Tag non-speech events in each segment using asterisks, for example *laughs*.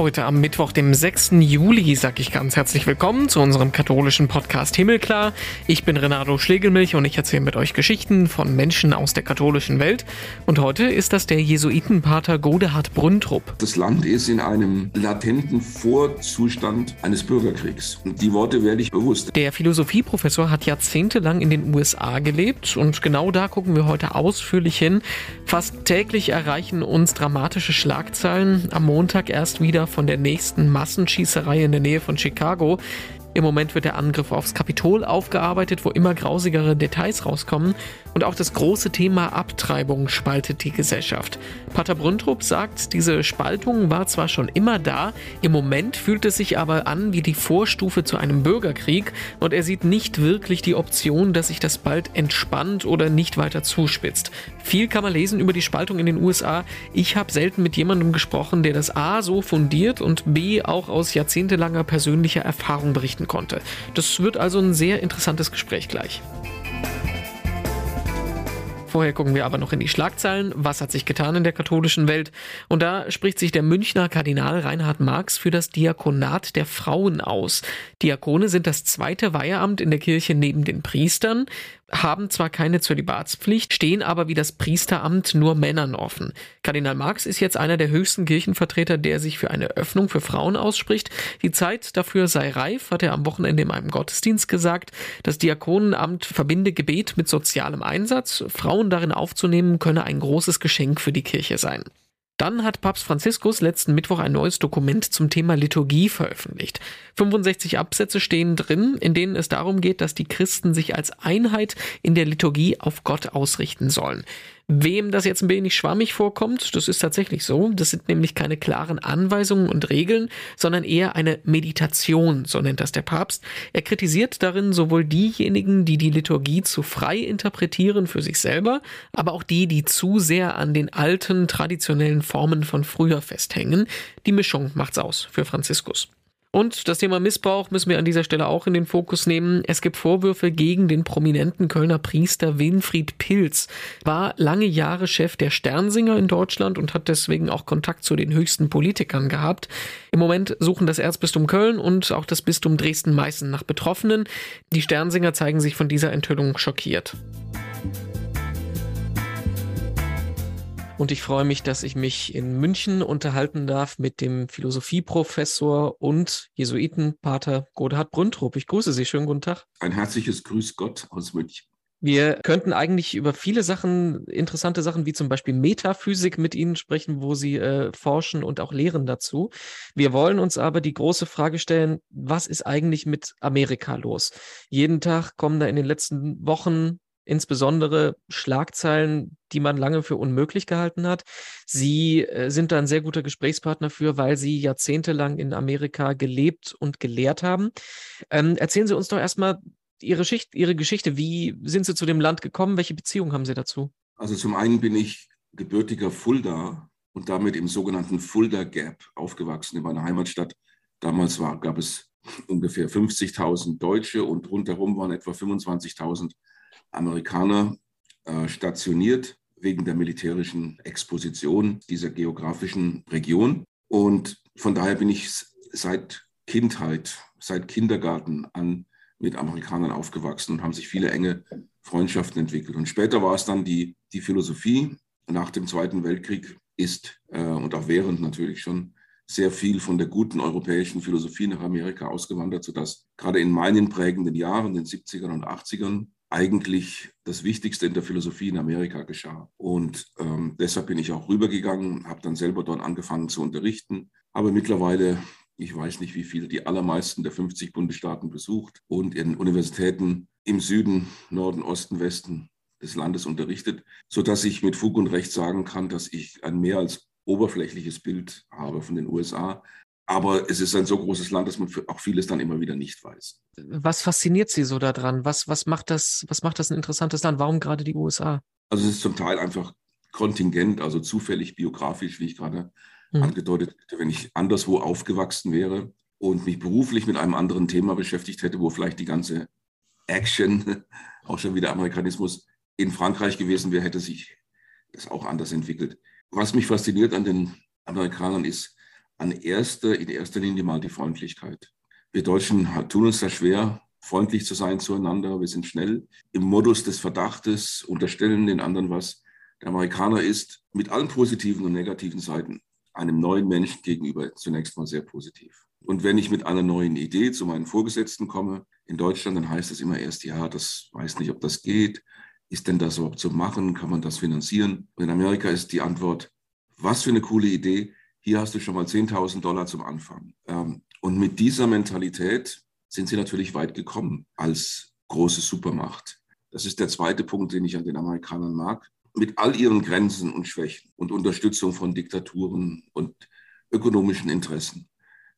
Heute am Mittwoch, dem 6. Juli, sage ich ganz herzlich willkommen zu unserem katholischen Podcast Himmelklar. Ich bin Renato Schlegelmilch und ich erzähle mit euch Geschichten von Menschen aus der katholischen Welt. Und heute ist das der Jesuitenpater Godehard Brüntrup. Das Land ist in einem latenten Vorzustand eines Bürgerkriegs. Und die Worte werde ich bewusst. Der Philosophieprofessor hat jahrzehntelang in den USA gelebt und genau da gucken wir heute ausführlich hin. Fast täglich erreichen uns dramatische Schlagzeilen. Am Montag erst wieder von der nächsten Massenschießerei in der Nähe von Chicago. Im Moment wird der Angriff aufs Kapitol aufgearbeitet, wo immer grausigere Details rauskommen. Und auch das große Thema Abtreibung spaltet die Gesellschaft. Pater Brüntrup sagt, diese Spaltung war zwar schon immer da, im Moment fühlt es sich aber an wie die Vorstufe zu einem Bürgerkrieg und er sieht nicht wirklich die Option, dass sich das bald entspannt oder nicht weiter zuspitzt. Viel kann man lesen über die Spaltung in den USA. Ich habe selten mit jemandem gesprochen, der das A so fundiert und B auch aus jahrzehntelanger persönlicher Erfahrung berichten konnte. Das wird also ein sehr interessantes Gespräch gleich. Vorher gucken wir aber noch in die Schlagzeilen. Was hat sich getan in der katholischen Welt? Und da spricht sich der Münchner Kardinal Reinhard Marx für das Diakonat der Frauen aus. Diakone sind das zweite Weiheamt in der Kirche neben den Priestern haben zwar keine Zölibatspflicht, stehen aber wie das Priesteramt nur Männern offen. Kardinal Marx ist jetzt einer der höchsten Kirchenvertreter, der sich für eine Öffnung für Frauen ausspricht. Die Zeit dafür sei reif, hat er am Wochenende in einem Gottesdienst gesagt. Das Diakonenamt verbinde Gebet mit sozialem Einsatz. Frauen darin aufzunehmen, könne ein großes Geschenk für die Kirche sein. Dann hat Papst Franziskus letzten Mittwoch ein neues Dokument zum Thema Liturgie veröffentlicht. 65 Absätze stehen drin, in denen es darum geht, dass die Christen sich als Einheit in der Liturgie auf Gott ausrichten sollen. Wem das jetzt ein wenig schwammig vorkommt, das ist tatsächlich so. Das sind nämlich keine klaren Anweisungen und Regeln, sondern eher eine Meditation, so nennt das der Papst. Er kritisiert darin sowohl diejenigen, die die Liturgie zu frei interpretieren für sich selber, aber auch die, die zu sehr an den alten, traditionellen Formen von früher festhängen. Die Mischung macht's aus für Franziskus. Und das Thema Missbrauch müssen wir an dieser Stelle auch in den Fokus nehmen. Es gibt Vorwürfe gegen den prominenten Kölner Priester Winfried Pilz. War lange Jahre Chef der Sternsinger in Deutschland und hat deswegen auch Kontakt zu den höchsten Politikern gehabt. Im Moment suchen das Erzbistum Köln und auch das Bistum Dresden-Meißen nach Betroffenen. Die Sternsinger zeigen sich von dieser Enthüllung schockiert. Und ich freue mich, dass ich mich in München unterhalten darf mit dem Philosophieprofessor und Jesuitenpater Godehard Brüntrup. Ich grüße Sie. Schönen guten Tag. Ein herzliches Grüß Gott aus München. Wir könnten eigentlich über viele Sachen, interessante Sachen wie zum Beispiel Metaphysik mit Ihnen sprechen, wo Sie äh, forschen und auch lehren dazu. Wir wollen uns aber die große Frage stellen, was ist eigentlich mit Amerika los? Jeden Tag kommen da in den letzten Wochen insbesondere Schlagzeilen, die man lange für unmöglich gehalten hat. Sie äh, sind da ein sehr guter Gesprächspartner für, weil Sie jahrzehntelang in Amerika gelebt und gelehrt haben. Ähm, erzählen Sie uns doch erstmal Ihre, Ihre Geschichte. Wie sind Sie zu dem Land gekommen? Welche Beziehung haben Sie dazu? Also zum einen bin ich gebürtiger Fulda und damit im sogenannten Fulda Gap aufgewachsen in meiner Heimatstadt. Damals war, gab es ungefähr 50.000 Deutsche und rundherum waren etwa 25.000 Amerikaner äh, stationiert wegen der militärischen Exposition dieser geografischen Region. Und von daher bin ich seit Kindheit, seit Kindergarten an mit Amerikanern aufgewachsen und haben sich viele enge Freundschaften entwickelt. Und später war es dann die, die Philosophie. Nach dem Zweiten Weltkrieg ist äh, und auch während natürlich schon sehr viel von der guten europäischen Philosophie nach Amerika ausgewandert, sodass gerade in meinen prägenden Jahren, den 70ern und 80ern, eigentlich das Wichtigste in der Philosophie in Amerika geschah. Und ähm, deshalb bin ich auch rübergegangen, habe dann selber dort angefangen zu unterrichten, habe mittlerweile, ich weiß nicht wie viele, die allermeisten der 50 Bundesstaaten besucht und in Universitäten im Süden, Norden, Osten, Westen des Landes unterrichtet, sodass ich mit Fug und Recht sagen kann, dass ich ein mehr als oberflächliches Bild habe von den USA, aber es ist ein so großes Land, dass man auch vieles dann immer wieder nicht weiß. Was fasziniert Sie so daran? Was, was, macht das, was macht das ein interessantes Land? Warum gerade die USA? Also es ist zum Teil einfach kontingent, also zufällig biografisch, wie ich gerade mhm. angedeutet hätte. Wenn ich anderswo aufgewachsen wäre und mich beruflich mit einem anderen Thema beschäftigt hätte, wo vielleicht die ganze Action, *laughs* auch schon wieder Amerikanismus, in Frankreich gewesen wäre, hätte sich das auch anders entwickelt. Was mich fasziniert an den Amerikanern ist, an erster, in erster Linie mal die Freundlichkeit. Wir Deutschen tun uns da schwer, freundlich zu sein zueinander. Wir sind schnell im Modus des Verdachtes, unterstellen den anderen was. Der Amerikaner ist mit allen positiven und negativen Seiten einem neuen Menschen gegenüber zunächst mal sehr positiv. Und wenn ich mit einer neuen Idee zu meinen Vorgesetzten komme, in Deutschland, dann heißt es immer erst, ja, das weiß nicht, ob das geht. Ist denn das überhaupt zu machen? Kann man das finanzieren? Und in Amerika ist die Antwort, was für eine coole Idee. Hier hast du schon mal 10.000 Dollar zum Anfang. Ähm, und mit dieser Mentalität sind sie natürlich weit gekommen als große Supermacht. Das ist der zweite Punkt, den ich an den Amerikanern mag. Mit all ihren Grenzen und Schwächen und Unterstützung von Diktaturen und ökonomischen Interessen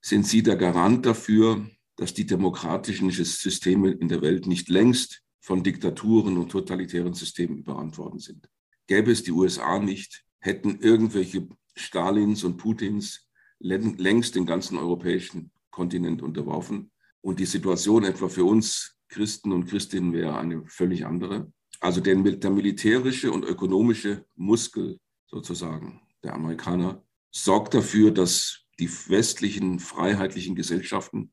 sind sie der Garant dafür, dass die demokratischen Systeme in der Welt nicht längst von Diktaturen und totalitären Systemen überrannt worden sind. Gäbe es die USA nicht, hätten irgendwelche Stalins und Putins längst den ganzen europäischen Kontinent unterworfen. Und die Situation etwa für uns Christen und Christinnen wäre eine völlig andere. Also der, der militärische und ökonomische Muskel sozusagen der Amerikaner sorgt dafür, dass die westlichen freiheitlichen Gesellschaften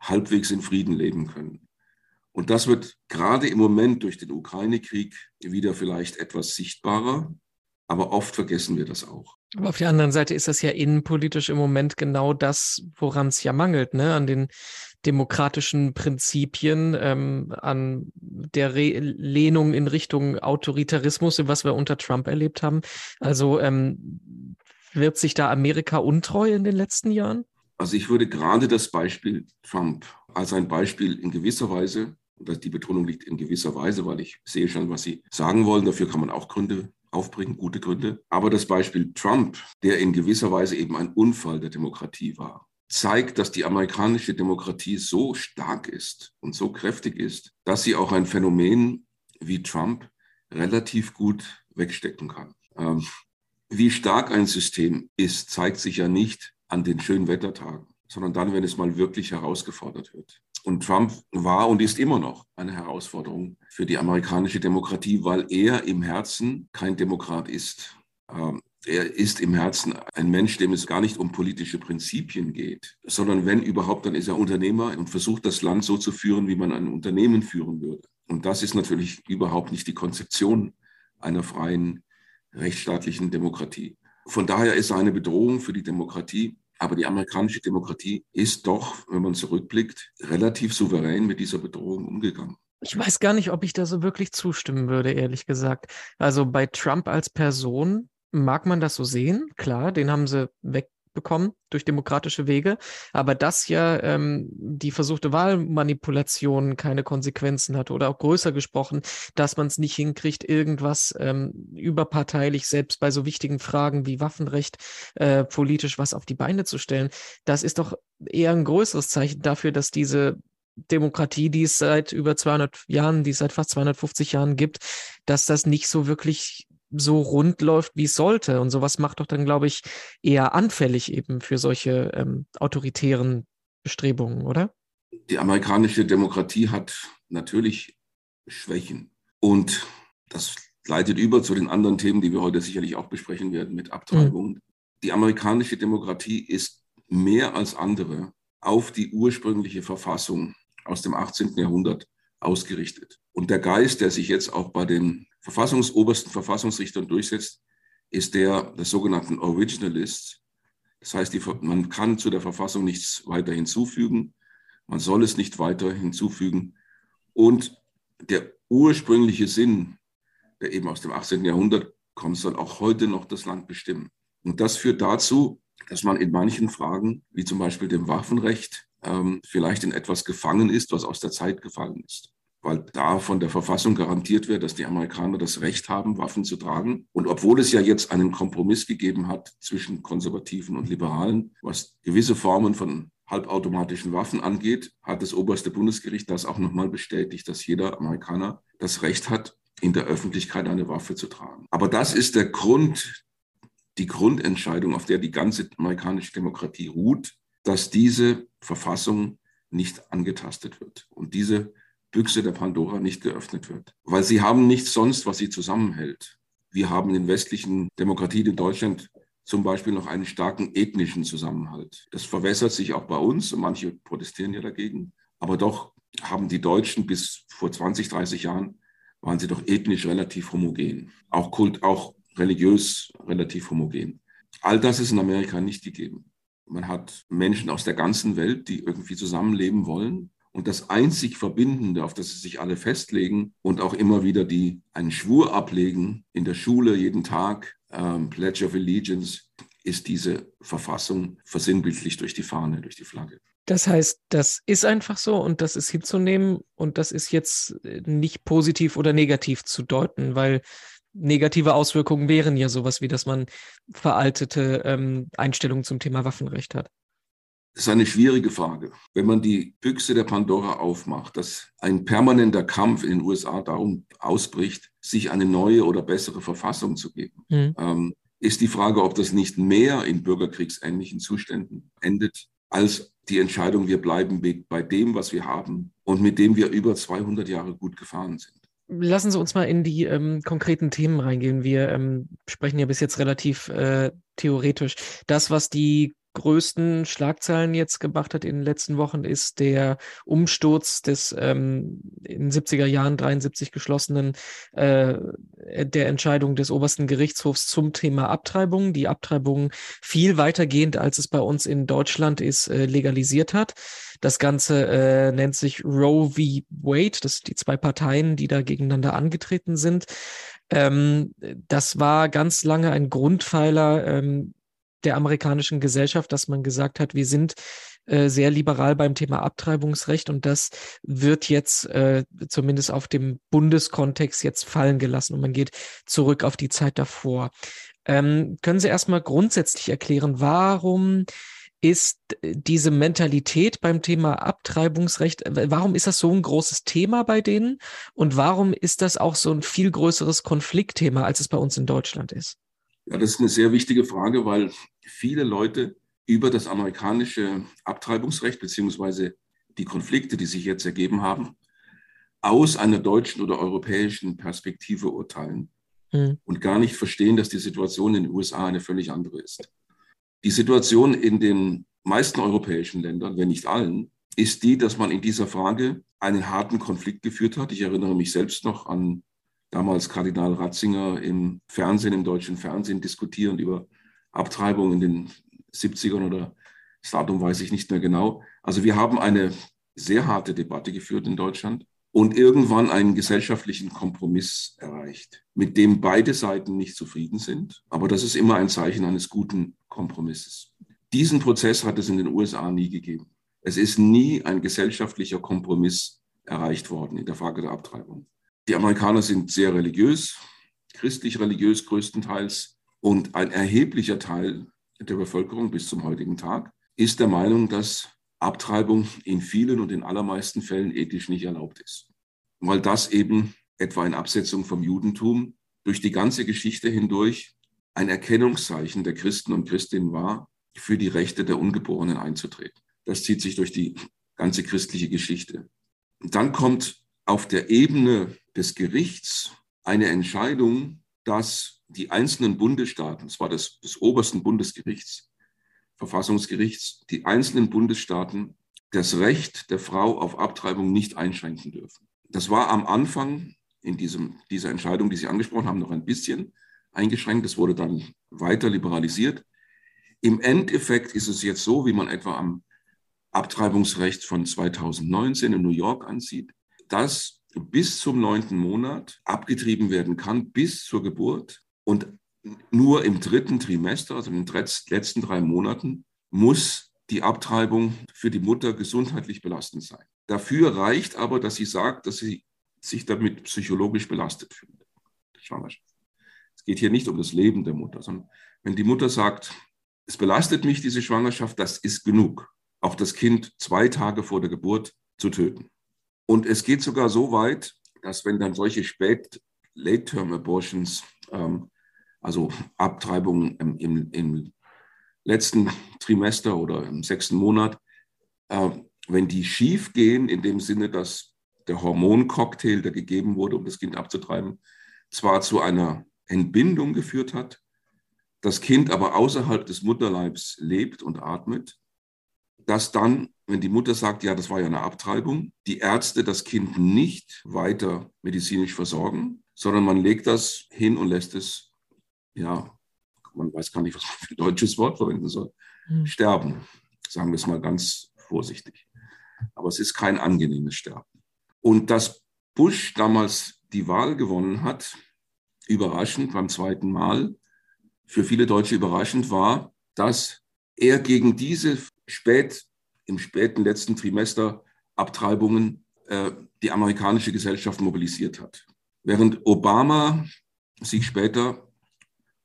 halbwegs in Frieden leben können. Und das wird gerade im Moment durch den Ukraine-Krieg wieder vielleicht etwas sichtbarer, aber oft vergessen wir das auch. Aber auf der anderen Seite ist das ja innenpolitisch im Moment genau das, woran es ja mangelt, ne? An den demokratischen Prinzipien, ähm, an der Re Lehnung in Richtung Autoritarismus, was wir unter Trump erlebt haben. Also ähm, wird sich da Amerika untreu in den letzten Jahren? Also ich würde gerade das Beispiel Trump als ein Beispiel in gewisser Weise, und die Betonung liegt in gewisser Weise, weil ich sehe schon, was Sie sagen wollen, dafür kann man auch Gründe aufbringen, gute Gründe. Aber das Beispiel Trump, der in gewisser Weise eben ein Unfall der Demokratie war, zeigt, dass die amerikanische Demokratie so stark ist und so kräftig ist, dass sie auch ein Phänomen wie Trump relativ gut wegstecken kann. Ähm, wie stark ein System ist, zeigt sich ja nicht an den schönen Wettertagen, sondern dann, wenn es mal wirklich herausgefordert wird. Und Trump war und ist immer noch eine Herausforderung für die amerikanische Demokratie, weil er im Herzen kein Demokrat ist. Ähm, er ist im Herzen ein Mensch, dem es gar nicht um politische Prinzipien geht, sondern wenn überhaupt, dann ist er Unternehmer und versucht das Land so zu führen, wie man ein Unternehmen führen würde. Und das ist natürlich überhaupt nicht die Konzeption einer freien rechtsstaatlichen Demokratie. Von daher ist er eine Bedrohung für die Demokratie. Aber die amerikanische Demokratie ist doch, wenn man zurückblickt, relativ souverän mit dieser Bedrohung umgegangen. Ich weiß gar nicht, ob ich da so wirklich zustimmen würde, ehrlich gesagt. Also bei Trump als Person mag man das so sehen. Klar, den haben sie weg bekommen durch demokratische Wege. Aber dass ja ähm, die versuchte Wahlmanipulation keine Konsequenzen hat oder auch größer gesprochen, dass man es nicht hinkriegt, irgendwas ähm, überparteilich, selbst bei so wichtigen Fragen wie Waffenrecht, äh, politisch was auf die Beine zu stellen, das ist doch eher ein größeres Zeichen dafür, dass diese Demokratie, die es seit über 200 Jahren, die es seit fast 250 Jahren gibt, dass das nicht so wirklich so rund läuft, wie es sollte. Und sowas macht doch dann, glaube ich, eher anfällig eben für solche ähm, autoritären Bestrebungen, oder? Die amerikanische Demokratie hat natürlich Schwächen. Und das leitet über zu den anderen Themen, die wir heute sicherlich auch besprechen werden mit Abtreibung. Mhm. Die amerikanische Demokratie ist mehr als andere auf die ursprüngliche Verfassung aus dem 18. Jahrhundert ausgerichtet. Und der Geist, der sich jetzt auch bei den Verfassungsobersten Verfassungsrichtern durchsetzt, ist der des sogenannten Originalists. Das heißt, die, man kann zu der Verfassung nichts weiter hinzufügen. Man soll es nicht weiter hinzufügen. Und der ursprüngliche Sinn, der eben aus dem 18. Jahrhundert kommt, soll auch heute noch das Land bestimmen. Und das führt dazu, dass man in manchen Fragen, wie zum Beispiel dem Waffenrecht, ähm, vielleicht in etwas gefangen ist, was aus der Zeit gefallen ist weil da von der Verfassung garantiert wird, dass die Amerikaner das Recht haben, Waffen zu tragen. Und obwohl es ja jetzt einen Kompromiss gegeben hat zwischen Konservativen und Liberalen, was gewisse Formen von halbautomatischen Waffen angeht, hat das oberste Bundesgericht das auch nochmal bestätigt, dass jeder Amerikaner das Recht hat, in der Öffentlichkeit eine Waffe zu tragen. Aber das ist der Grund, die Grundentscheidung, auf der die ganze amerikanische Demokratie ruht, dass diese Verfassung nicht angetastet wird. Und diese Büchse der Pandora nicht geöffnet wird. Weil sie haben nichts sonst, was sie zusammenhält. Wir haben in westlichen Demokratien in Deutschland zum Beispiel noch einen starken ethnischen Zusammenhalt. Das verwässert sich auch bei uns und manche protestieren ja dagegen. Aber doch haben die Deutschen bis vor 20, 30 Jahren waren sie doch ethnisch relativ homogen, auch kult, auch religiös relativ homogen. All das ist in Amerika nicht gegeben. Man hat Menschen aus der ganzen Welt, die irgendwie zusammenleben wollen. Und das einzig Verbindende, auf das sie sich alle festlegen und auch immer wieder die einen Schwur ablegen in der Schule jeden Tag, ähm, Pledge of Allegiance, ist diese Verfassung versinnbildlich durch die Fahne, durch die Flagge. Das heißt, das ist einfach so und das ist hinzunehmen und das ist jetzt äh, nicht positiv oder negativ zu deuten, weil negative Auswirkungen wären ja sowas wie, dass man veraltete ähm, Einstellungen zum Thema Waffenrecht hat. Das ist eine schwierige Frage. Wenn man die Büchse der Pandora aufmacht, dass ein permanenter Kampf in den USA darum ausbricht, sich eine neue oder bessere Verfassung zu geben, mhm. ähm, ist die Frage, ob das nicht mehr in bürgerkriegsähnlichen Zuständen endet, als die Entscheidung, wir bleiben bei dem, was wir haben und mit dem wir über 200 Jahre gut gefahren sind. Lassen Sie uns mal in die ähm, konkreten Themen reingehen. Wir ähm, sprechen ja bis jetzt relativ äh, theoretisch. Das, was die größten Schlagzeilen jetzt gemacht hat in den letzten Wochen, ist der Umsturz des ähm, in 70er Jahren 73 geschlossenen äh, der Entscheidung des obersten Gerichtshofs zum Thema Abtreibung, die Abtreibung viel weitergehend, als es bei uns in Deutschland ist, äh, legalisiert hat. Das Ganze äh, nennt sich Roe v. Wade. Das sind die zwei Parteien, die da gegeneinander angetreten sind. Ähm, das war ganz lange ein Grundpfeiler ähm, der amerikanischen Gesellschaft, dass man gesagt hat, wir sind äh, sehr liberal beim Thema Abtreibungsrecht und das wird jetzt äh, zumindest auf dem Bundeskontext jetzt fallen gelassen und man geht zurück auf die Zeit davor. Ähm, können Sie erstmal grundsätzlich erklären, warum ist diese Mentalität beim Thema Abtreibungsrecht, warum ist das so ein großes Thema bei denen und warum ist das auch so ein viel größeres Konfliktthema, als es bei uns in Deutschland ist? Ja, das ist eine sehr wichtige Frage, weil viele Leute über das amerikanische Abtreibungsrecht beziehungsweise die Konflikte, die sich jetzt ergeben haben, aus einer deutschen oder europäischen Perspektive urteilen mhm. und gar nicht verstehen, dass die Situation in den USA eine völlig andere ist. Die Situation in den meisten europäischen Ländern, wenn nicht allen, ist die, dass man in dieser Frage einen harten Konflikt geführt hat. Ich erinnere mich selbst noch an damals Kardinal Ratzinger im Fernsehen, im deutschen Fernsehen diskutierend über Abtreibung in den 70ern oder das Datum weiß ich nicht mehr genau. Also wir haben eine sehr harte Debatte geführt in Deutschland und irgendwann einen gesellschaftlichen Kompromiss erreicht, mit dem beide Seiten nicht zufrieden sind. Aber das ist immer ein Zeichen eines guten Kompromisses. Diesen Prozess hat es in den USA nie gegeben. Es ist nie ein gesellschaftlicher Kompromiss erreicht worden in der Frage der Abtreibung. Die Amerikaner sind sehr religiös, christlich-religiös größtenteils. Und ein erheblicher Teil der Bevölkerung bis zum heutigen Tag ist der Meinung, dass Abtreibung in vielen und in allermeisten Fällen ethisch nicht erlaubt ist. Weil das eben etwa in Absetzung vom Judentum durch die ganze Geschichte hindurch ein Erkennungszeichen der Christen und Christinnen war, für die Rechte der Ungeborenen einzutreten. Das zieht sich durch die ganze christliche Geschichte. Und dann kommt auf der Ebene des Gerichts eine Entscheidung, dass die einzelnen Bundesstaaten, zwar des, des obersten Bundesgerichts, Verfassungsgerichts, die einzelnen Bundesstaaten das Recht der Frau auf Abtreibung nicht einschränken dürfen. Das war am Anfang in diesem, dieser Entscheidung, die Sie angesprochen haben, noch ein bisschen eingeschränkt. Das wurde dann weiter liberalisiert. Im Endeffekt ist es jetzt so, wie man etwa am Abtreibungsrecht von 2019 in New York ansieht, dass bis zum neunten Monat abgetrieben werden kann, bis zur Geburt. Und nur im dritten Trimester, also in den letzten drei Monaten, muss die Abtreibung für die Mutter gesundheitlich belastend sein. Dafür reicht aber, dass sie sagt, dass sie sich damit psychologisch belastet fühlt. Es geht hier nicht um das Leben der Mutter, sondern wenn die Mutter sagt, es belastet mich, diese Schwangerschaft, das ist genug, auch das Kind zwei Tage vor der Geburt zu töten. Und es geht sogar so weit, dass wenn dann solche spät Late-Term-Abortions, ähm, also Abtreibungen im, im, im, letzten Trimester oder im sechsten Monat, äh, wenn die schief gehen, in dem Sinne, dass der Hormoncocktail, der gegeben wurde, um das Kind abzutreiben, zwar zu einer Entbindung geführt hat, das Kind aber außerhalb des Mutterleibs lebt und atmet, dass dann, wenn die Mutter sagt, ja, das war ja eine Abtreibung, die Ärzte das Kind nicht weiter medizinisch versorgen, sondern man legt das hin und lässt es, ja, man weiß gar nicht, was man für ein deutsches Wort verwenden soll, mhm. sterben. Sagen wir es mal ganz vorsichtig. Aber es ist kein angenehmes Sterben. Und dass Bush damals die Wahl gewonnen hat, überraschend beim zweiten Mal, für viele Deutsche überraschend war, dass er gegen diese spät, im späten letzten Trimester Abtreibungen äh, die amerikanische Gesellschaft mobilisiert hat. Während Obama sich später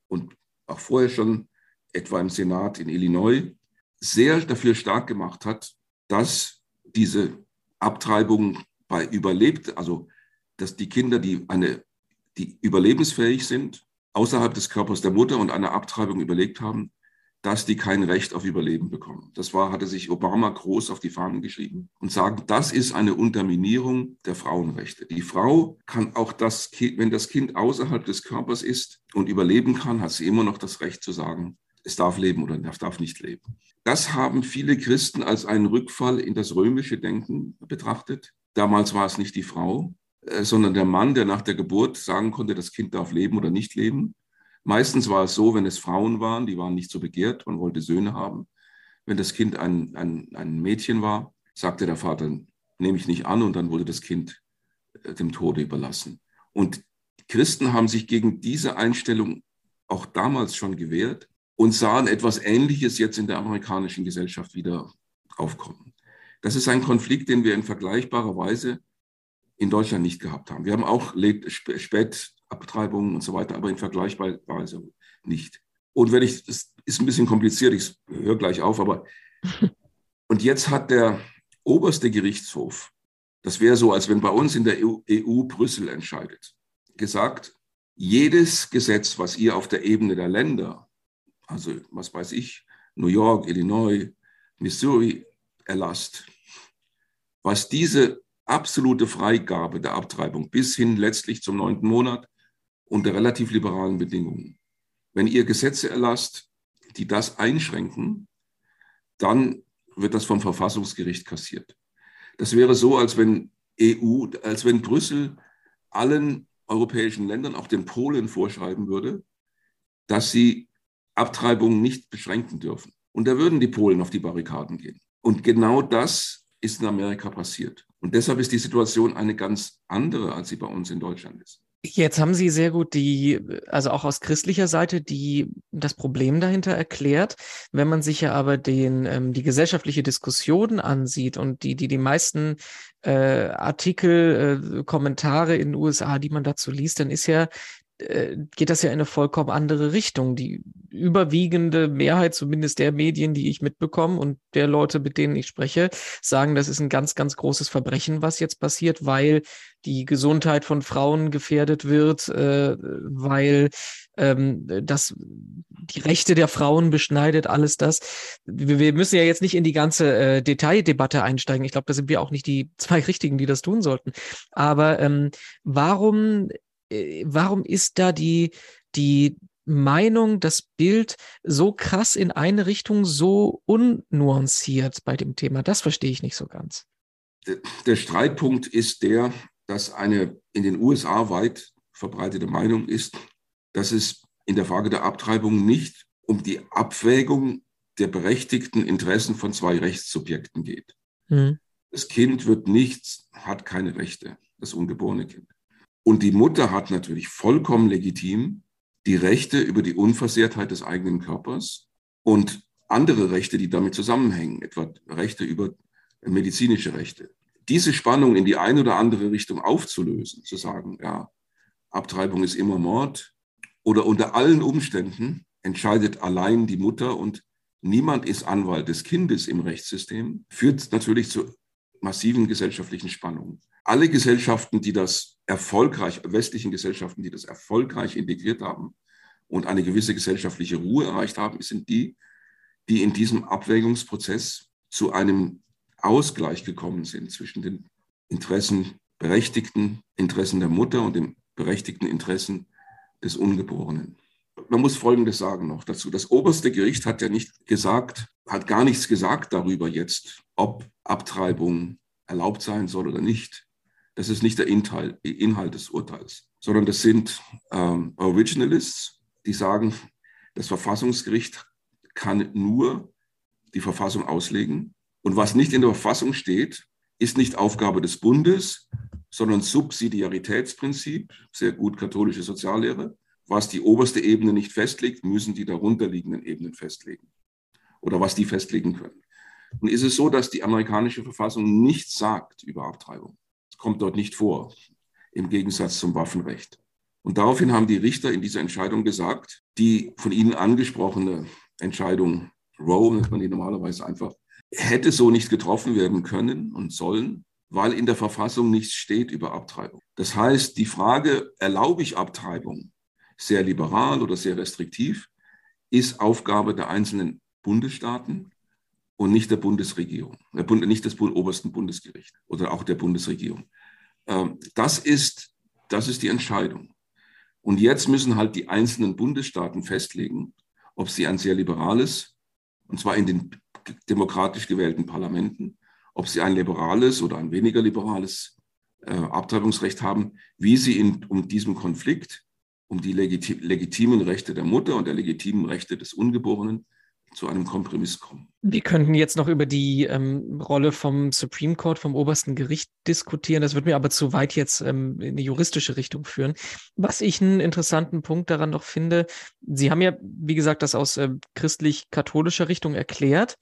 und auch vorher schon etwa im Senat in Illinois sehr dafür stark gemacht hat, dass diese Abtreibung bei überlebt, also dass die Kinder, die eine, die überlebensfähig sind, außerhalb des Körpers der Mutter und eine Abtreibung überlegt haben, dass die kein Recht auf Überleben bekommen. Das war, hatte sich Obama groß auf die Fahnen geschrieben und sagen, das ist eine Unterminierung der Frauenrechte. Die Frau kann auch das Kind, wenn das Kind außerhalb des Körpers ist und überleben kann, hat sie immer noch das Recht zu sagen, es darf leben oder es darf nicht leben. Das haben viele Christen als einen Rückfall in das römische Denken betrachtet. Damals war es nicht die Frau, äh, sondern der Mann, der nach der Geburt sagen konnte, das Kind darf leben oder nicht leben. Meistens war es so, wenn es Frauen waren, die waren nicht so begehrt, man wollte Söhne haben. Wenn das Kind ein, ein, ein Mädchen war, sagte der Vater, nehme ich nicht an und dann wurde das Kind äh, dem Tode überlassen. Und Christen haben sich gegen diese Einstellung auch damals schon gewehrt und sahen etwas Ähnliches jetzt in der amerikanischen Gesellschaft wieder aufkommen. Das ist ein Konflikt, den wir in vergleichbarer Weise in Deutschland nicht gehabt haben. Wir haben auch spät Abtreibungen und so weiter, aber in vergleichbarer Weise nicht. Und wenn ich, das ist ein bisschen kompliziert, ich höre gleich auf, aber *laughs* und jetzt hat der oberste Gerichtshof, das wäre so, als wenn bei uns in der EU, EU Brüssel entscheidet, gesagt, jedes Gesetz, was ihr auf der Ebene der Länder, also was weiß ich, New York, Illinois, Missouri erlasst, was diese absolute Freigabe der Abtreibung bis hin letztlich zum neunten Monat unter relativ liberalen Bedingungen. Wenn ihr Gesetze erlasst, die das einschränken, dann wird das vom Verfassungsgericht kassiert. Das wäre so, als wenn EU, als wenn Brüssel allen europäischen Ländern, auch den Polen vorschreiben würde, dass sie Abtreibungen nicht beschränken dürfen. Und da würden die Polen auf die Barrikaden gehen. Und genau das ist in Amerika passiert. Und deshalb ist die Situation eine ganz andere, als sie bei uns in Deutschland ist. Jetzt haben Sie sehr gut die, also auch aus christlicher Seite, die das Problem dahinter erklärt. Wenn man sich ja aber den ähm, die gesellschaftliche Diskussion ansieht und die die die meisten äh, Artikel, äh, Kommentare in den USA, die man dazu liest, dann ist ja äh, geht das ja in eine vollkommen andere Richtung. Die überwiegende Mehrheit, zumindest der Medien, die ich mitbekomme und der Leute, mit denen ich spreche, sagen, das ist ein ganz, ganz großes Verbrechen, was jetzt passiert, weil die Gesundheit von Frauen gefährdet wird, äh, weil ähm, das die Rechte der Frauen beschneidet, alles das. Wir, wir müssen ja jetzt nicht in die ganze äh, Detaildebatte einsteigen. Ich glaube, da sind wir auch nicht die *laughs* zwei Richtigen, die das tun sollten. Aber ähm, warum warum ist da die, die Meinung, das Bild so krass in eine Richtung, so unnuanciert bei dem Thema? Das verstehe ich nicht so ganz. Der, der Streitpunkt ist der, dass eine in den USA weit verbreitete Meinung ist, dass es in der Frage der Abtreibung nicht um die Abwägung der berechtigten Interessen von zwei Rechtssubjekten geht. Hm. Das Kind wird nichts, hat keine Rechte, das ungeborene Kind. Und die Mutter hat natürlich vollkommen legitim die Rechte über die Unversehrtheit des eigenen Körpers und andere Rechte, die damit zusammenhängen, etwa Rechte über medizinische Rechte. Diese Spannung in die eine oder andere Richtung aufzulösen, zu sagen, ja, Abtreibung ist immer Mord oder unter allen Umständen entscheidet allein die Mutter und niemand ist Anwalt des Kindes im Rechtssystem, führt natürlich zu massiven gesellschaftlichen Spannungen. Alle Gesellschaften, die das erfolgreich, westlichen Gesellschaften, die das erfolgreich integriert haben und eine gewisse gesellschaftliche Ruhe erreicht haben, sind die, die in diesem Abwägungsprozess zu einem Ausgleich gekommen sind zwischen den Interessen, berechtigten Interessen der Mutter und den berechtigten Interessen des Ungeborenen. man muss Folgendes sagen noch dazu. Das oberste Gericht hat ja nicht gesagt, hat gar nichts gesagt darüber jetzt, ob Abtreibung erlaubt sein soll oder nicht. Das ist nicht der Inhalt, Inhalt des Urteils, sondern das sind ähm, Originalists, die sagen, das Verfassungsgericht kann nur die Verfassung auslegen. Und was nicht in der Verfassung steht, ist nicht Aufgabe des Bundes, sondern Subsidiaritätsprinzip, sehr gut katholische Soziallehre. Was die oberste Ebene nicht festlegt, müssen die darunterliegenden Ebenen festlegen. Oder was die festlegen können. Und ist es so, dass die amerikanische Verfassung nichts sagt über Abtreibung. Kommt dort nicht vor, im Gegensatz zum Waffenrecht. Und daraufhin haben die Richter in dieser Entscheidung gesagt, die von Ihnen angesprochene Entscheidung, Roe nennt man die normalerweise einfach, hätte so nicht getroffen werden können und sollen, weil in der Verfassung nichts steht über Abtreibung. Das heißt, die Frage, erlaube ich Abtreibung, sehr liberal oder sehr restriktiv, ist Aufgabe der einzelnen Bundesstaaten und nicht der Bundesregierung, nicht des obersten Bundesgerichts oder auch der Bundesregierung. Ähm, das ist, das ist die Entscheidung. Und jetzt müssen halt die einzelnen Bundesstaaten festlegen, ob sie ein sehr liberales, und zwar in den demokratisch gewählten Parlamenten, ob sie ein liberales oder ein weniger liberales äh, Abtreibungsrecht haben, wie sie in, um diesem Konflikt, um die legiti legitimen Rechte der Mutter und der legitimen Rechte des Ungeborenen zu einem Kompromiss kommen. Wir könnten jetzt noch über die ähm, Rolle vom Supreme Court, vom obersten Gericht diskutieren. Das wird mir aber zu weit jetzt ähm, in die juristische Richtung führen. Was ich einen interessanten Punkt daran noch finde, Sie haben ja, wie gesagt, das aus äh, christlich-katholischer Richtung erklärt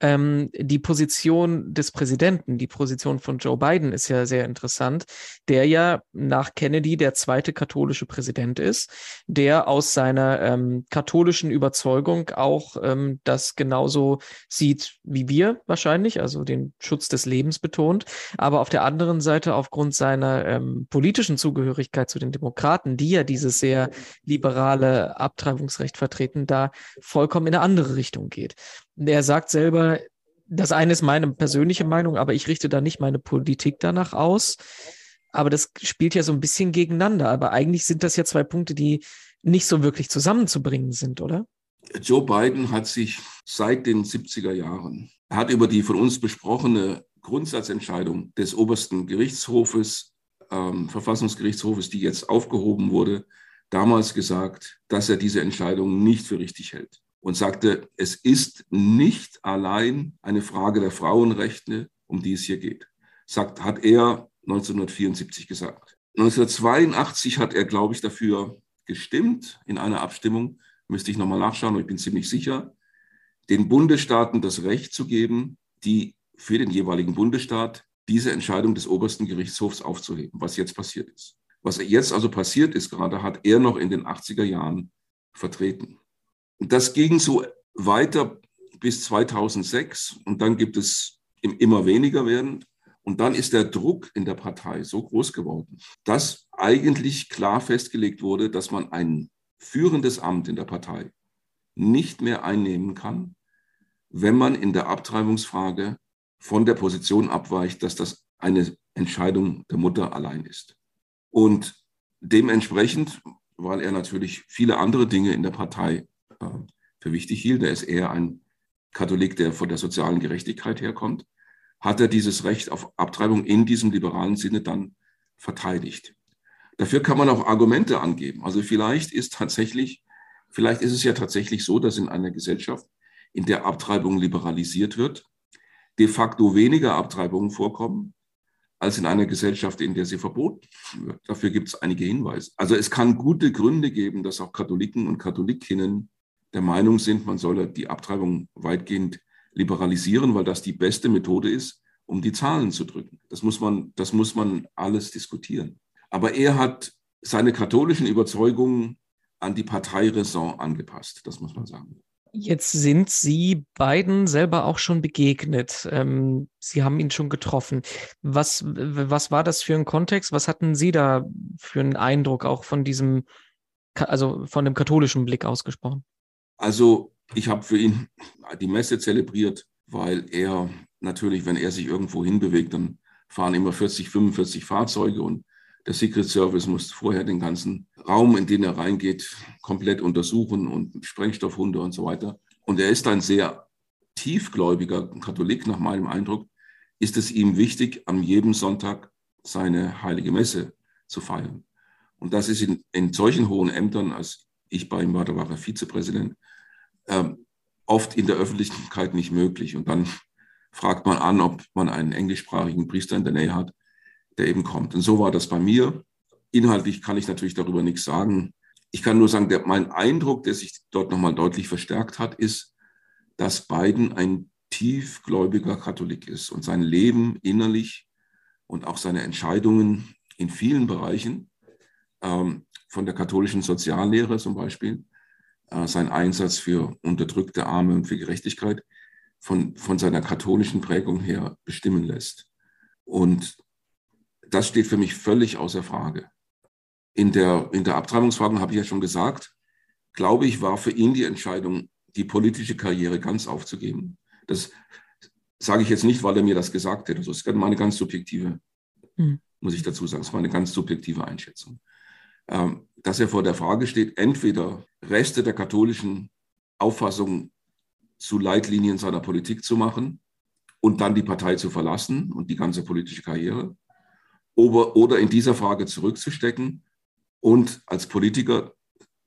ähm, die Position des Präsidenten, die Position von Joe Biden ist ja sehr interessant, der ja nach Kennedy der zweite katholische Präsident ist, der aus seiner ähm, katholischen Überzeugung auch ähm, das genauso sieht wie wir wahrscheinlich, also den Schutz des Lebens betont, aber auf der anderen Seite aufgrund seiner ähm, politischen Zugehörigkeit zu den Demokraten, die ja dieses sehr liberale Abtreibungsrecht vertreten, da vollkommen in eine andere Richtung geht. Er sagt selber, das eine ist meine persönliche Meinung, aber ich richte da nicht meine Politik danach aus. Aber das spielt ja so ein bisschen gegeneinander. Aber eigentlich sind das ja zwei Punkte, die nicht so wirklich zusammenzubringen sind, oder? Joe Biden hat sich seit den 70er Jahren, hat über die von uns besprochene Grundsatzentscheidung des obersten Gerichtshofes, ähm, Verfassungsgerichtshofes, die jetzt aufgehoben wurde, damals gesagt, dass er diese Entscheidung nicht für richtig hält und sagte, es ist nicht allein eine Frage der Frauenrechte, um die es hier geht. Sagt, hat er 1974 gesagt. 1982 hat er, glaube ich, dafür gestimmt in einer Abstimmung, müsste ich nochmal nachschauen, aber ich bin ziemlich sicher, den Bundesstaaten das Recht zu geben, die für den jeweiligen Bundesstaat diese Entscheidung des obersten Gerichtshofs aufzuheben, was jetzt passiert ist. Was jetzt also passiert ist gerade, hat er noch in den 80er Jahren vertreten. Das ging so weiter bis 2006 und dann gibt es immer weniger werden. Und dann ist der Druck in der Partei so groß geworden, dass eigentlich klar festgelegt wurde, dass man ein führendes Amt in der Partei nicht mehr einnehmen kann, wenn man in der Abtreibungsfrage von der Position abweicht, dass das eine Entscheidung der Mutter allein ist. Und dementsprechend, weil er natürlich viele andere Dinge in der Partei für wichtig hielt, er ist eher ein Katholik, der von der sozialen Gerechtigkeit herkommt, hat er dieses Recht auf Abtreibung in diesem liberalen Sinne dann verteidigt. Dafür kann man auch Argumente angeben. Also vielleicht ist tatsächlich, vielleicht ist es ja tatsächlich so, dass in einer Gesellschaft, in der Abtreibung liberalisiert wird, de facto weniger Abtreibungen vorkommen, als in einer Gesellschaft, in der sie verboten wird. Dafür gibt es einige Hinweise. Also es kann gute Gründe geben, dass auch Katholiken und Katholikinnen der Meinung sind, man solle die Abtreibung weitgehend liberalisieren, weil das die beste Methode ist, um die Zahlen zu drücken. Das muss man, das muss man alles diskutieren. Aber er hat seine katholischen Überzeugungen an die Parteiräson angepasst, das muss man sagen. Jetzt sind Sie beiden selber auch schon begegnet. Ähm, Sie haben ihn schon getroffen. Was, was war das für ein Kontext? Was hatten Sie da für einen Eindruck auch von diesem, also von dem katholischen Blick ausgesprochen? Also ich habe für ihn *laughs* die Messe zelebriert, weil er natürlich, wenn er sich irgendwo hinbewegt, dann fahren immer 40, 45 Fahrzeuge und Der Secret Service muss vorher den ganzen Raum, in den er reingeht, komplett untersuchen und Sprengstoffhunde und so weiter. Und er ist ein sehr tiefgläubiger Katholik, nach meinem Eindruck, ist es ihm wichtig, am jedem Sonntag seine heilige Messe zu feiern. Und das ist in, in solchen hohen Ämtern, als ich bei ihm war, da war er Vizepräsident, äh, oft in der Öffentlichkeit nicht möglich. Und dann fragt man an, ob man einen englischsprachigen Priester in der Nähe hat, der eben kommt. Und so war das bei mir. Inhaltlich kann ich natürlich darüber nichts sagen. Ich kann nur sagen, der, mein Eindruck, der sich dort nochmal deutlich verstärkt hat, ist, dass Biden ein tiefgläubiger Katholik ist und sein Leben innerlich und auch seine Entscheidungen in vielen Bereichen, ähm, von der katholischen Soziallehre zum Beispiel, äh, sein Einsatz für unterdrückte Arme und für Gerechtigkeit, von, von seiner katholischen Prägung her bestimmen lässt. Und das steht für mich völlig außer Frage. In der, in der Abtreibungsfrage habe ich ja schon gesagt, glaube ich, war für ihn die Entscheidung, die politische Karriere ganz aufzugeben. Das sage ich jetzt nicht, weil er mir das gesagt hätte. Das ist meine ganz subjektive, hm. muss ich dazu sagen, das ist meine ganz subjektive Einschätzung. Ähm, dass er vor der Frage steht, entweder Reste der katholischen Auffassung zu Leitlinien seiner Politik zu machen und dann die Partei zu verlassen und die ganze politische Karriere, oder, in dieser Frage zurückzustecken und als Politiker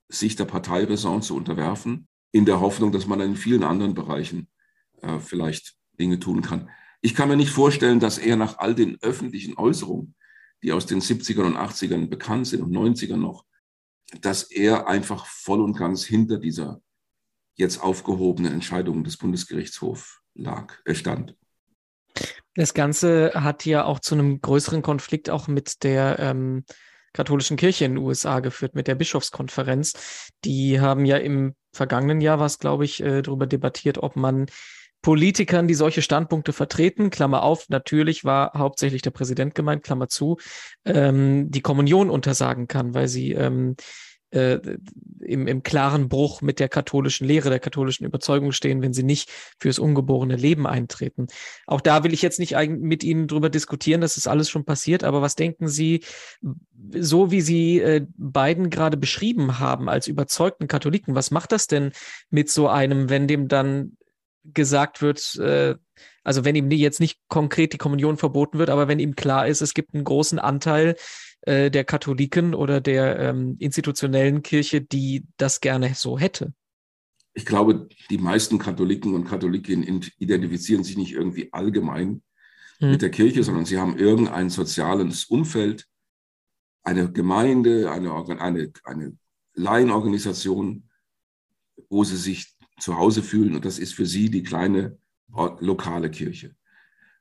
sich der Parteiräson zu unterwerfen, in der Hoffnung, dass man in vielen anderen Bereichen äh, vielleicht Dinge tun kann. Ich kann mir nicht vorstellen, dass er nach all den öffentlichen Äußerungen, die aus den 70ern und 80ern bekannt sind und 90ern noch, dass er einfach voll und ganz hinter dieser jetzt aufgehobenen Entscheidung des Bundesgerichtshofs lag, er stand. Das Ganze hat ja auch zu einem größeren Konflikt auch mit der ähm, katholischen Kirche in den USA geführt, mit der Bischofskonferenz. Die haben ja im vergangenen Jahr, was glaube ich, äh, darüber debattiert, ob man Politikern, die solche Standpunkte vertreten, Klammer auf, natürlich war hauptsächlich der Präsident gemeint, Klammer zu, ähm, die Kommunion untersagen kann, weil sie ähm, äh, im, im klaren Bruch mit der katholischen Lehre, der katholischen Überzeugung stehen, wenn sie nicht fürs ungeborene Leben eintreten. Auch da will ich jetzt nicht mit Ihnen drüber diskutieren, das ist alles schon passiert, aber was denken Sie, so wie Sie äh, beiden gerade beschrieben haben als überzeugten Katholiken, was macht das denn mit so einem, wenn dem dann gesagt wird, äh, also wenn ihm jetzt nicht konkret die Kommunion verboten wird, aber wenn ihm klar ist, es gibt einen großen Anteil äh, der Katholiken oder der ähm, institutionellen Kirche, die das gerne so hätte? Ich glaube, die meisten Katholiken und Katholikinnen identifizieren sich nicht irgendwie allgemein hm. mit der Kirche, sondern sie haben irgendein soziales Umfeld, eine Gemeinde, eine, eine, eine Laienorganisation, wo sie sich zu Hause fühlen. Und das ist für sie die kleine lokale Kirche.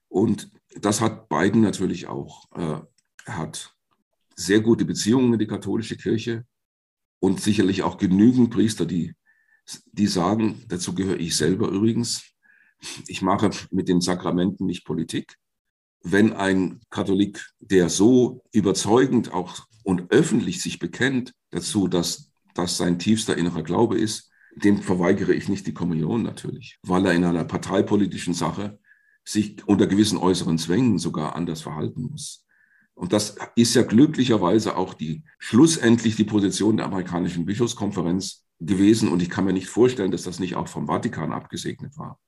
Und das hat Biden natürlich auch. Äh, er hat sehr gute Beziehungen in die katholische Kirche und sicherlich auch genügend Priester, die, die sagen, dazu gehöre ich selber übrigens, ich mache mit den Sakramenten nicht Politik. Wenn ein Katholik, der so überzeugend auch und öffentlich sich bekennt dazu, dass das sein tiefster innerer Glaube ist, dem verweigere ich nicht die Kommunion natürlich, weil er in einer parteipolitischen Sache sich unter gewissen äußeren Zwängen sogar anders verhalten muss. Und das ist ja glücklicherweise auch die schlussendlich die Position der amerikanischen Bischofskonferenz gewesen. Und ich kann mir nicht vorstellen, dass das nicht auch vom Vatikan abgesegnet war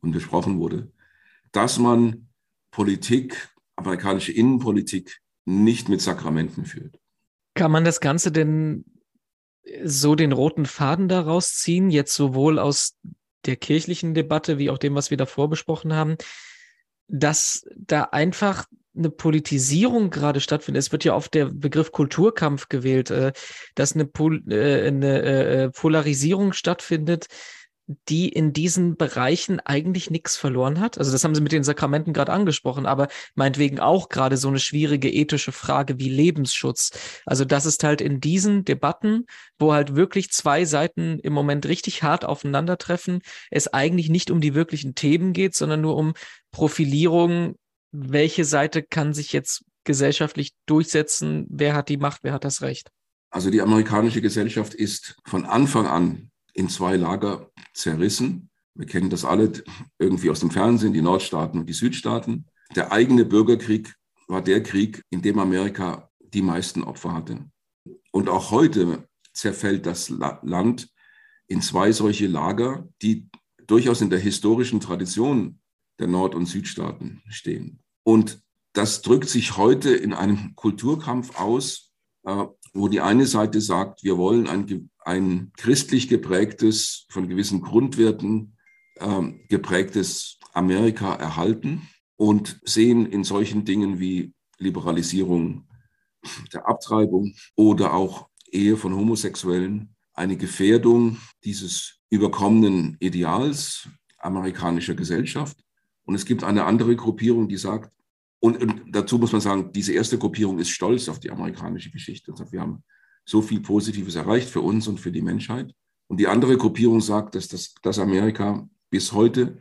und besprochen wurde, dass man Politik, amerikanische Innenpolitik nicht mit Sakramenten führt. Kann man das Ganze denn so den roten Faden daraus ziehen, jetzt sowohl aus der kirchlichen Debatte wie auch dem, was wir davor besprochen haben, dass da einfach eine Politisierung gerade stattfindet. Es wird ja oft der Begriff Kulturkampf gewählt, äh, dass eine, Pol äh, eine äh, Polarisierung stattfindet, die in diesen Bereichen eigentlich nichts verloren hat. Also das haben Sie mit den Sakramenten gerade angesprochen, aber meinetwegen auch gerade so eine schwierige ethische Frage wie Lebensschutz. Also das ist halt in diesen Debatten, wo halt wirklich zwei Seiten im Moment richtig hart aufeinandertreffen, es eigentlich nicht um die wirklichen Themen geht, sondern nur um Profilierung welche Seite kann sich jetzt gesellschaftlich durchsetzen? Wer hat die Macht? Wer hat das Recht? Also die amerikanische Gesellschaft ist von Anfang an in zwei Lager zerrissen. Wir kennen das alle irgendwie aus dem Fernsehen, die Nordstaaten und die Südstaaten. Der eigene Bürgerkrieg war der Krieg, in dem Amerika die meisten Opfer hatte. Und auch heute zerfällt das Land in zwei solche Lager, die durchaus in der historischen Tradition der Nord- und Südstaaten stehen. Und das drückt sich heute in einem Kulturkampf aus, äh, wo die eine Seite sagt, wir wollen ein, ein christlich geprägtes, von gewissen Grundwerten ähm, geprägtes Amerika erhalten und sehen in solchen Dingen wie Liberalisierung der Abtreibung oder auch Ehe von Homosexuellen eine Gefährdung dieses überkommenen Ideals amerikanischer Gesellschaft. Und es gibt eine andere Gruppierung, die sagt, und, und, dazu muss man sagen, diese erste Gruppierung ist stolz auf die amerikanische Geschichte sagt, wir haben so viel Positives erreicht für uns und für die Menschheit. Und die andere Gruppierung sagt, dass, das, dass Amerika bis heute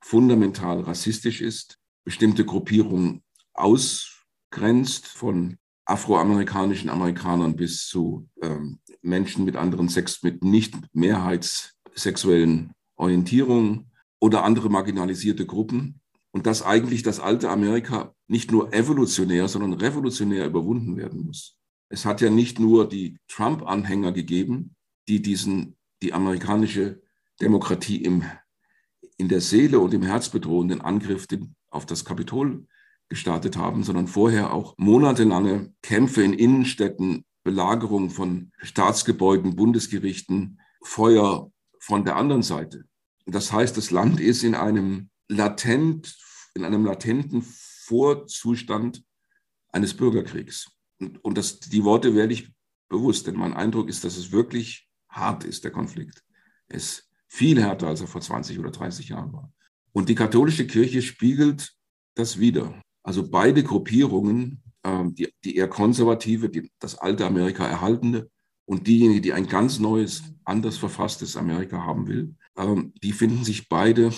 fundamental rassistisch ist, bestimmte Gruppierungen ausgrenzt von afroamerikanischen Amerikanern bis zu ähm, Menschen mit anderen Sex, mit nicht mehrheitssexuellen Orientierungen oder andere marginalisierte Gruppen. Und dass eigentlich das alte Amerika nicht nur evolutionär, sondern revolutionär überwunden werden muss. Es hat ja nicht nur die Trump-Anhänger gegeben, die diesen, die amerikanische Demokratie im, in der Seele und im Herz bedrohenden Angriff auf das Kapitol gestartet haben, sondern vorher auch monatelange Kämpfe in Innenstädten, Belagerung von Staatsgebäuden, Bundesgerichten, Feuer von der anderen Seite. Das heißt, das Land ist in einem latent, in einem latenten Vorzustand eines Bürgerkriegs. Und, und das, die Worte werde ich bewusst, denn mein Eindruck ist, dass es wirklich hart ist, der Konflikt. Es ist viel härter, als er vor 20 oder 30 Jahren war. Und die katholische Kirche spiegelt das wieder. Also beide Gruppierungen, ähm, die, die eher konservative, die, das alte Amerika erhaltende und diejenige, die ein ganz neues, anders verfasstes Amerika haben will, ähm, die finden sich beide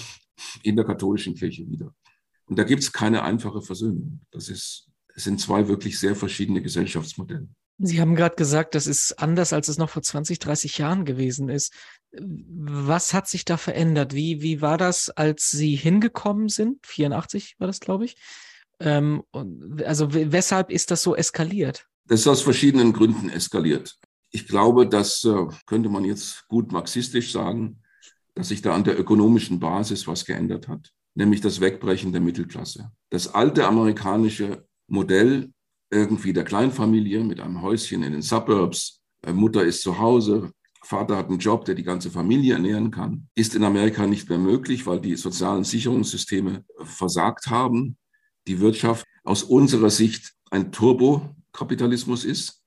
in der katholischen Kirche wieder. Und da gibt es keine einfache Versöhnung. Das ist, es sind zwei wirklich sehr verschiedene Gesellschaftsmodelle. Sie haben gerade gesagt, das ist anders, als es noch vor 20, 30 Jahren gewesen ist. Was hat sich da verändert? Wie, wie war das, als Sie hingekommen sind? 84 war das, glaube ich. Ähm, also weshalb ist das so eskaliert? Das ist aus verschiedenen Gründen eskaliert. Ich glaube, das äh, könnte man jetzt gut marxistisch sagen, dass sich da an der ökonomischen Basis was geändert hat, nämlich das Wegbrechen der Mittelklasse. Das alte amerikanische Modell irgendwie der Kleinfamilie mit einem Häuschen in den Suburbs, äh, Mutter ist zu Hause, Vater hat einen Job, der die ganze Familie ernähren kann, ist in Amerika nicht mehr möglich, weil die sozialen Sicherungssysteme versagt haben die Wirtschaft aus unserer Sicht ein Turbokapitalismus ist,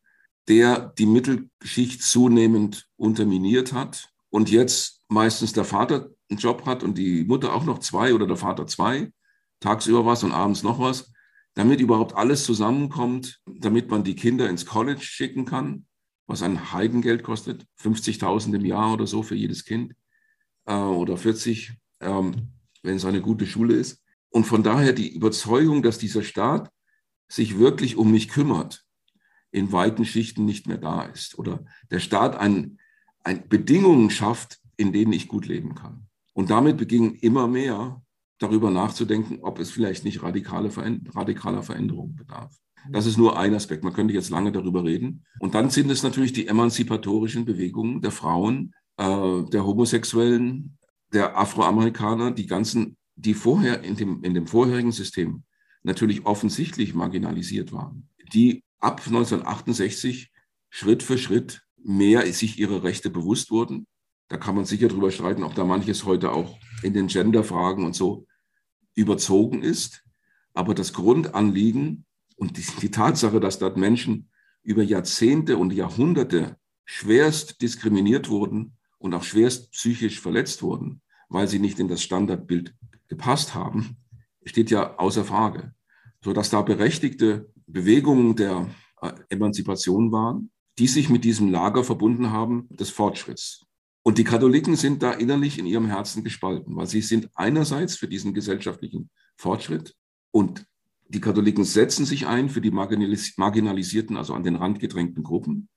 der die Mittelschicht zunehmend unterminiert hat und jetzt meistens der Vater einen Job hat und die Mutter auch noch zwei oder der Vater zwei, tagsüber was und abends noch was, damit überhaupt alles zusammenkommt, damit man die Kinder ins College schicken kann, was ein Heidengeld kostet, 50.000 im Jahr oder so für jedes Kind äh, oder 40, ähm, wenn es eine gute Schule ist. Und von daher die Überzeugung, dass dieser Staat sich wirklich um mich kümmert, in weiten Schichten nicht mehr da ist. Oder der Staat ein, ein Bedingungen schafft, in denen ich gut leben kann. Und damit beginnen immer mehr darüber nachzudenken, ob es vielleicht nicht radikale radikaler Veränderungen bedarf. Das ist nur ein Aspekt. Man könnte jetzt lange darüber reden. Und dann sind es natürlich die emanzipatorischen Bewegungen der Frauen, äh, der Homosexuellen, der Afroamerikaner, die ganzen die vorher in dem, in dem vorherigen System natürlich offensichtlich marginalisiert waren, die ab 1968 Schritt für Schritt mehr sich ihrer Rechte bewusst wurden. Da kann man sicher drüber streiten, ob da manches heute auch in den Genderfragen und so überzogen ist. Aber das Grundanliegen und die, die Tatsache, dass dort Menschen über Jahrzehnte und Jahrhunderte schwerst diskriminiert wurden und auch schwerst psychisch verletzt wurden, weil sie nicht in das Standardbild gepasst haben, steht ja außer Frage. Sodass da berechtigte Bewegungen der äh, Emanzipation waren, die sich mit diesem Lager verbunden haben des Fortschritts. Und die Katholiken sind da innerlich in ihrem Herzen gespalten, weil sie sind einerseits für diesen gesellschaftlichen Fortschritt und die Katholiken setzen sich ein für die marginalisierten, also an den Rand gedrängten Gruppen,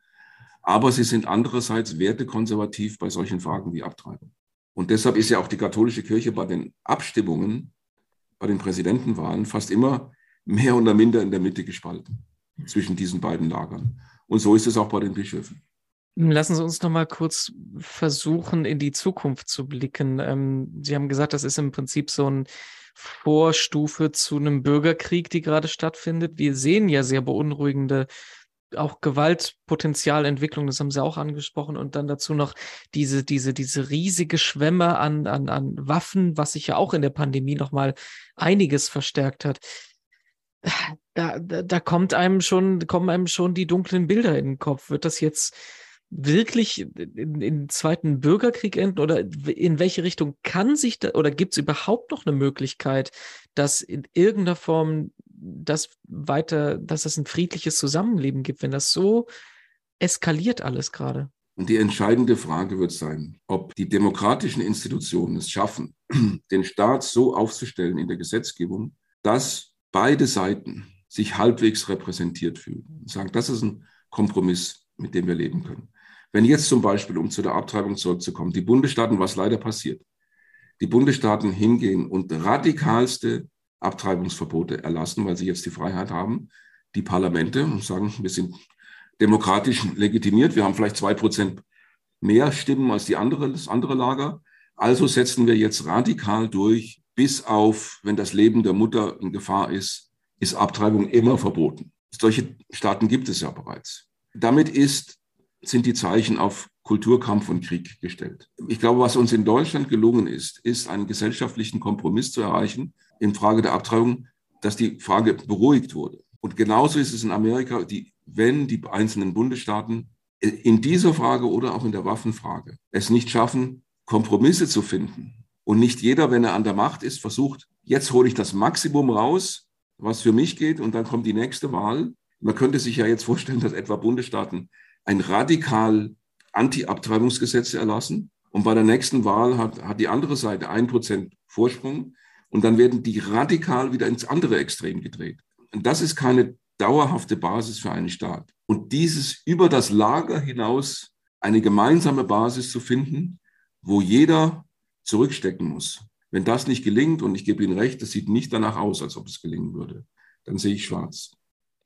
aber sie sind andererseits wertekonservativ bei solchen Fragen wie Abtreibung. Und deshalb ist ja auch die katholische Kirche bei den Abstimmungen, bei den Präsidentenwahlen fast immer mehr oder minder in der Mitte gespalten. zwischen diesen beiden Lagern. Und so ist es auch bei den Bischöfen. Lassen Sie uns noch mal kurz versuchen, in die Zukunft zu blicken. Ähm, Sie haben gesagt, das ist im Prinzip so eine Vorstufe zu einem Bürgerkrieg, die gerade stattfindet. Wir sehen ja sehr beunruhigende auch Gewaltpotenzialentwicklung, das haben Sie auch angesprochen, und dann dazu noch diese, diese, diese riesige Schwemme an, an, an Waffen, was sich ja auch in der Pandemie nochmal einiges verstärkt hat. Da, da, da kommt einem schon, kommen einem schon die dunklen Bilder in den Kopf. Wird das jetzt wirklich in, in zweiten Bürgerkrieg enden oder in welche Richtung kann sich da oder gibt es überhaupt noch eine Möglichkeit, dass in irgendeiner Form das weiter, dass es ein friedliches Zusammenleben gibt, wenn das so eskaliert alles gerade? Und die entscheidende Frage wird sein, ob die demokratischen Institutionen es schaffen, *clears throat* den Staat so aufzustellen in der Gesetzgebung, dass beide Seiten sich halbwegs repräsentiert fühlen. Und sagen, das ist ein Kompromiss, mit dem wir leben können. Wenn jetzt zum Beispiel, um zu der Abtreibung zurückzukommen, die Bundesstaaten, was leider passiert, die Bundesstaaten hingehen und radikalste Abtreibungsverbote erlassen, weil sie jetzt die Freiheit haben, die Parlamente und sagen, wir sind demokratisch legitimiert, wir haben vielleicht zwei Prozent mehr Stimmen als die andere, das andere Lager. Also setzen wir jetzt radikal durch, bis auf, wenn das Leben der Mutter in Gefahr ist, ist Abtreibung immer verboten. Solche Staaten gibt es ja bereits. Damit ist sind die Zeichen auf Kulturkampf und Krieg gestellt. Ich glaube, was uns in Deutschland gelungen ist, ist einen gesellschaftlichen Kompromiss zu erreichen in Frage der Abtreibung, dass die Frage beruhigt wurde. Und genauso ist es in Amerika, die, wenn die einzelnen Bundesstaaten in dieser Frage oder auch in der Waffenfrage es nicht schaffen, Kompromisse zu finden und nicht jeder, wenn er an der Macht ist, versucht, jetzt hole ich das Maximum raus, was für mich geht und dann kommt die nächste Wahl. Man könnte sich ja jetzt vorstellen, dass etwa Bundesstaaten ein radikal Anti-Abtreibungsgesetz erlassen. Und bei der nächsten Wahl hat, hat die andere Seite ein Prozent Vorsprung. Und dann werden die radikal wieder ins andere Extrem gedreht. Und das ist keine dauerhafte Basis für einen Staat. Und dieses über das Lager hinaus eine gemeinsame Basis zu finden, wo jeder zurückstecken muss. Wenn das nicht gelingt, und ich gebe Ihnen recht, es sieht nicht danach aus, als ob es gelingen würde, dann sehe ich schwarz.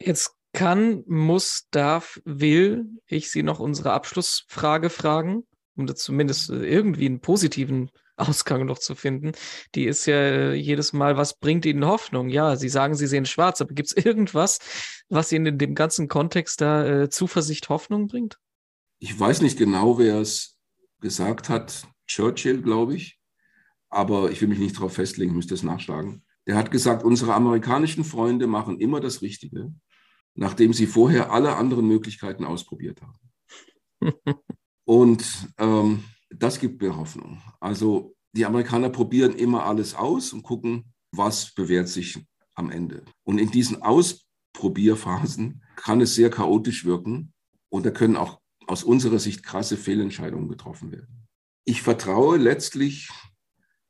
Jetzt kann, muss, darf, will ich Sie noch unsere Abschlussfrage fragen, um da zumindest irgendwie einen positiven Ausgang noch zu finden. Die ist ja jedes Mal, was bringt Ihnen Hoffnung? Ja, Sie sagen, Sie sehen schwarz, aber gibt es *laughs* irgendwas, was Ihnen in dem ganzen Kontext da äh, Zuversicht, Hoffnung bringt? Ich weiß nicht genau, wer es gesagt hat. Churchill, glaube ich. Aber ich will mich nicht darauf festlegen, müsste es nachschlagen. Der hat gesagt, unsere amerikanischen Freunde machen immer das Richtige nachdem sie vorher alle anderen Möglichkeiten ausprobiert haben. *laughs* Und ähm, das gibt mir Hoffnung. Also die Amerikaner probieren immer alles aus und gucken, was bewährt sich am Ende. Und in diesen Ausprobierphasen kann es sehr chaotisch wirken und da können auch aus unserer Sicht krasse Fehlentscheidungen getroffen werden. Ich vertraue letztlich,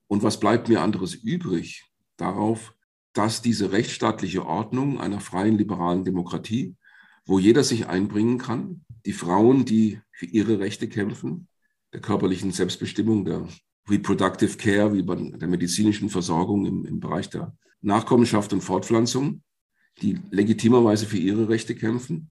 und was bleibt mir anderes übrig, darauf, dass diese rechtsstaatliche Ordnung einer freien liberalen Demokratie, wo jeder sich einbringen kann, die Frauen, die für ihre Rechte kämpfen, der körperlichen Selbstbestimmung, der Reproductive Care, wie bei der medizinischen Versorgung im, im Bereich der Nachkommenschaft und Fortpflanzung, die legitimerweise für ihre Rechte kämpfen,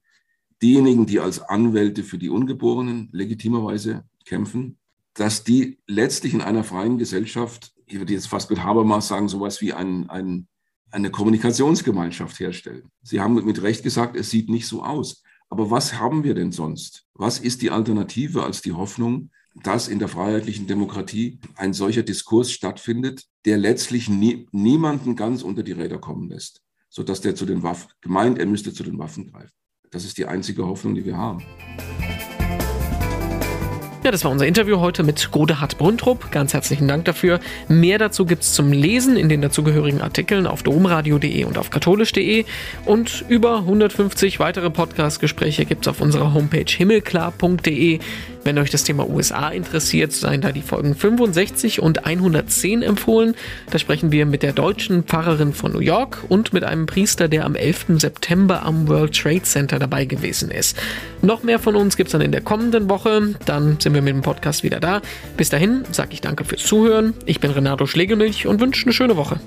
diejenigen, die als Anwälte für die Ungeborenen legitimerweise kämpfen, dass die letztlich in einer freien Gesellschaft, ich würde jetzt fast mit Habermas sagen, sowas wie ein, ein eine Kommunikationsgemeinschaft herstellen. Sie haben mit Recht gesagt, es sieht nicht so aus. Aber was haben wir denn sonst? Was ist die Alternative als die Hoffnung, dass in der freiheitlichen Demokratie ein solcher Diskurs stattfindet, der letztlich nie, niemanden ganz unter die Räder kommen lässt, sodass der zu den Waffen, gemeint, er müsste zu den Waffen greifen. Das ist die einzige Hoffnung, die wir haben. Ja, das war unser Interview heute mit Godehard Brüntrup. Ganz herzlichen Dank dafür. Mehr dazu gibt es zum Lesen in den dazugehörigen Artikeln auf domradio.de und auf katholisch.de. Und über 150 weitere Podcast-Gespräche gibt es auf unserer Homepage himmelklar.de. Wenn euch das Thema USA interessiert, seien da die Folgen 65 und 110 empfohlen. Da sprechen wir mit der deutschen Pfarrerin von New York und mit einem Priester, der am 11. September am World Trade Center dabei gewesen ist. Noch mehr von uns gibt es dann in der kommenden Woche. Dann sind wir mit dem Podcast wieder da. Bis dahin sage ich danke fürs Zuhören. Ich bin Renato Schlegelmilch und wünsche eine schöne Woche.